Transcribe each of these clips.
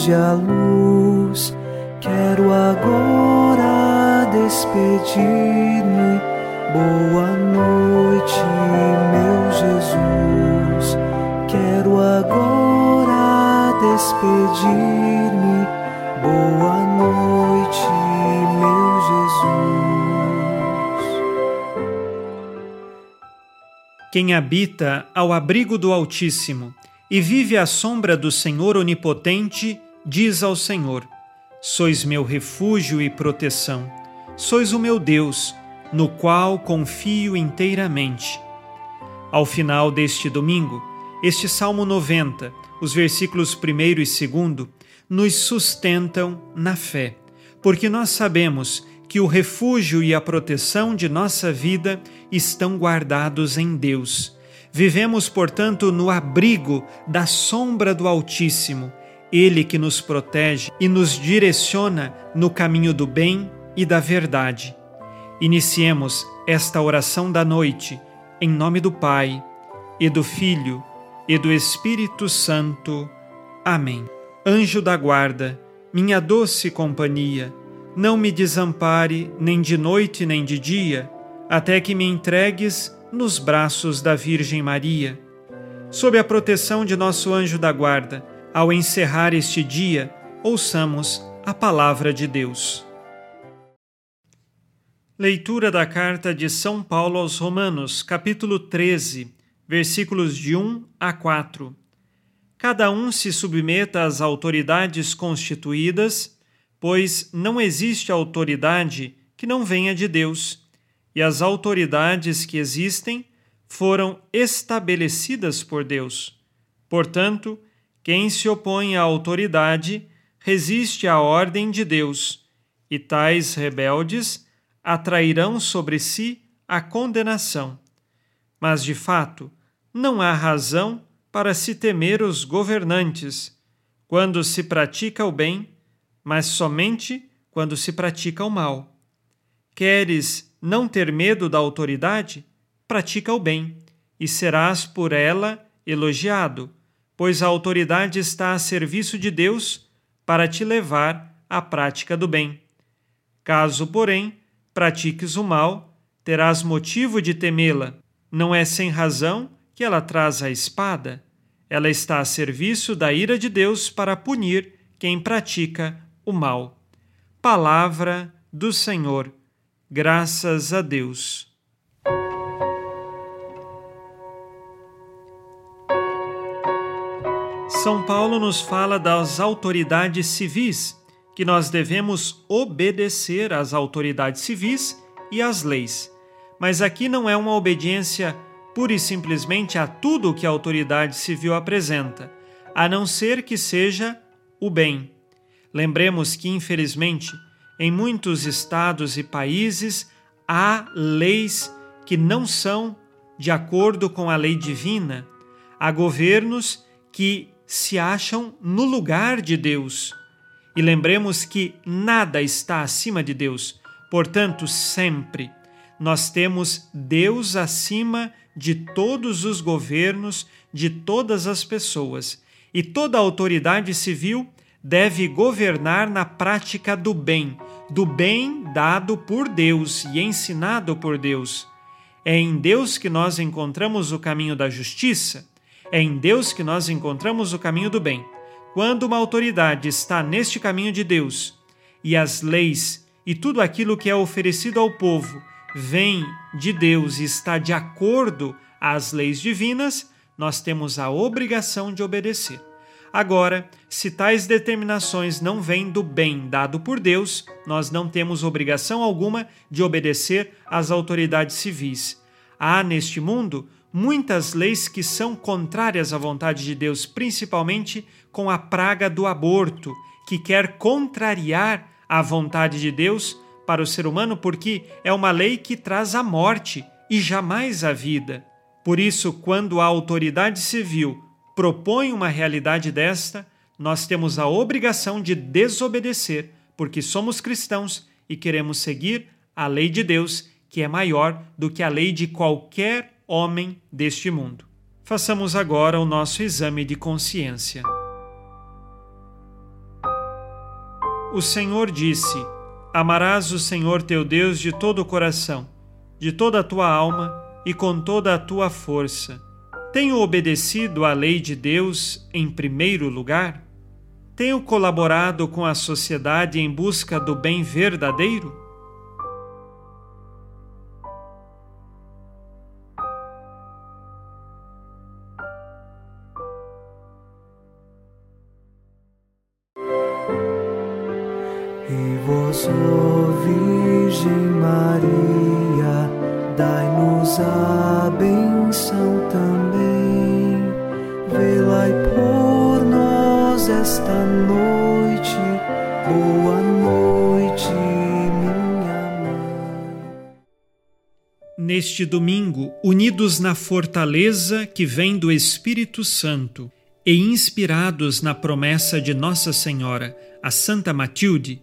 Foge a luz. Quero agora despedir-me. Boa noite, meu Jesus. Quero agora despedir-me. Boa noite, meu Jesus. Quem habita ao abrigo do Altíssimo e vive à sombra do Senhor Onipotente, diz ao Senhor: Sois meu refúgio e proteção, sois o meu Deus, no qual confio inteiramente. Ao final deste domingo, este Salmo 90, os versículos 1 e 2, nos sustentam na fé, porque nós sabemos que o refúgio e a proteção de nossa vida estão guardados em Deus Vivemos, portanto, no abrigo da sombra do Altíssimo, Ele que nos protege e nos direciona no caminho do bem e da verdade. Iniciemos esta oração da noite, em nome do Pai, e do Filho, e do Espírito Santo. Amém. Anjo da guarda, minha doce companhia, não me desampare nem de noite nem de dia, até que me entregues nos braços da Virgem Maria. Sob a proteção de nosso anjo da guarda, ao encerrar este dia, ouçamos a palavra de Deus. Leitura da carta de São Paulo aos Romanos, capítulo 13, versículos de 1 a 4. Cada um se submeta às autoridades constituídas, pois não existe autoridade que não venha de Deus e as autoridades que existem foram estabelecidas por Deus. Portanto, quem se opõe à autoridade resiste à ordem de Deus, e tais rebeldes atrairão sobre si a condenação. Mas, de fato, não há razão para se temer os governantes quando se pratica o bem, mas somente quando se pratica o mal. Queres não ter medo da autoridade, pratica o bem e serás por ela elogiado, pois a autoridade está a serviço de Deus para te levar à prática do bem. Caso, porém, pratiques o mal, terás motivo de temê-la. Não é sem razão que ela traz a espada. Ela está a serviço da ira de Deus para punir quem pratica o mal. Palavra do Senhor Graças a Deus. São Paulo nos fala das autoridades civis, que nós devemos obedecer às autoridades civis e às leis. Mas aqui não é uma obediência pura e simplesmente a tudo que a autoridade civil apresenta, a não ser que seja o bem. Lembremos que, infelizmente, em muitos estados e países há leis que não são de acordo com a lei divina. Há governos que se acham no lugar de Deus. E lembremos que nada está acima de Deus. Portanto, sempre nós temos Deus acima de todos os governos, de todas as pessoas. E toda autoridade civil deve governar na prática do bem, do bem dado por Deus e ensinado por Deus. É em Deus que nós encontramos o caminho da justiça, é em Deus que nós encontramos o caminho do bem. Quando uma autoridade está neste caminho de Deus e as leis e tudo aquilo que é oferecido ao povo vem de Deus e está de acordo às leis divinas, nós temos a obrigação de obedecer. Agora, se tais determinações não vêm do bem dado por Deus, nós não temos obrigação alguma de obedecer às autoridades civis. Há neste mundo muitas leis que são contrárias à vontade de Deus, principalmente com a praga do aborto, que quer contrariar a vontade de Deus para o ser humano, porque é uma lei que traz a morte e jamais a vida. Por isso, quando a autoridade civil propõe uma realidade desta, nós temos a obrigação de desobedecer, porque somos cristãos e queremos seguir a lei de Deus, que é maior do que a lei de qualquer homem deste mundo. Façamos agora o nosso exame de consciência. O Senhor disse: Amarás o Senhor teu Deus de todo o coração, de toda a tua alma e com toda a tua força. Tenho obedecido à lei de Deus em primeiro lugar? Tenho colaborado com a sociedade em busca do bem verdadeiro? Ó Virgem Maria, dai-nos a benção também. Por nós esta noite. Boa noite, minha mãe. Neste domingo, unidos na fortaleza que vem do Espírito Santo e inspirados na promessa de Nossa Senhora, a Santa Matilde,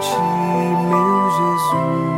ti, meu Jesus.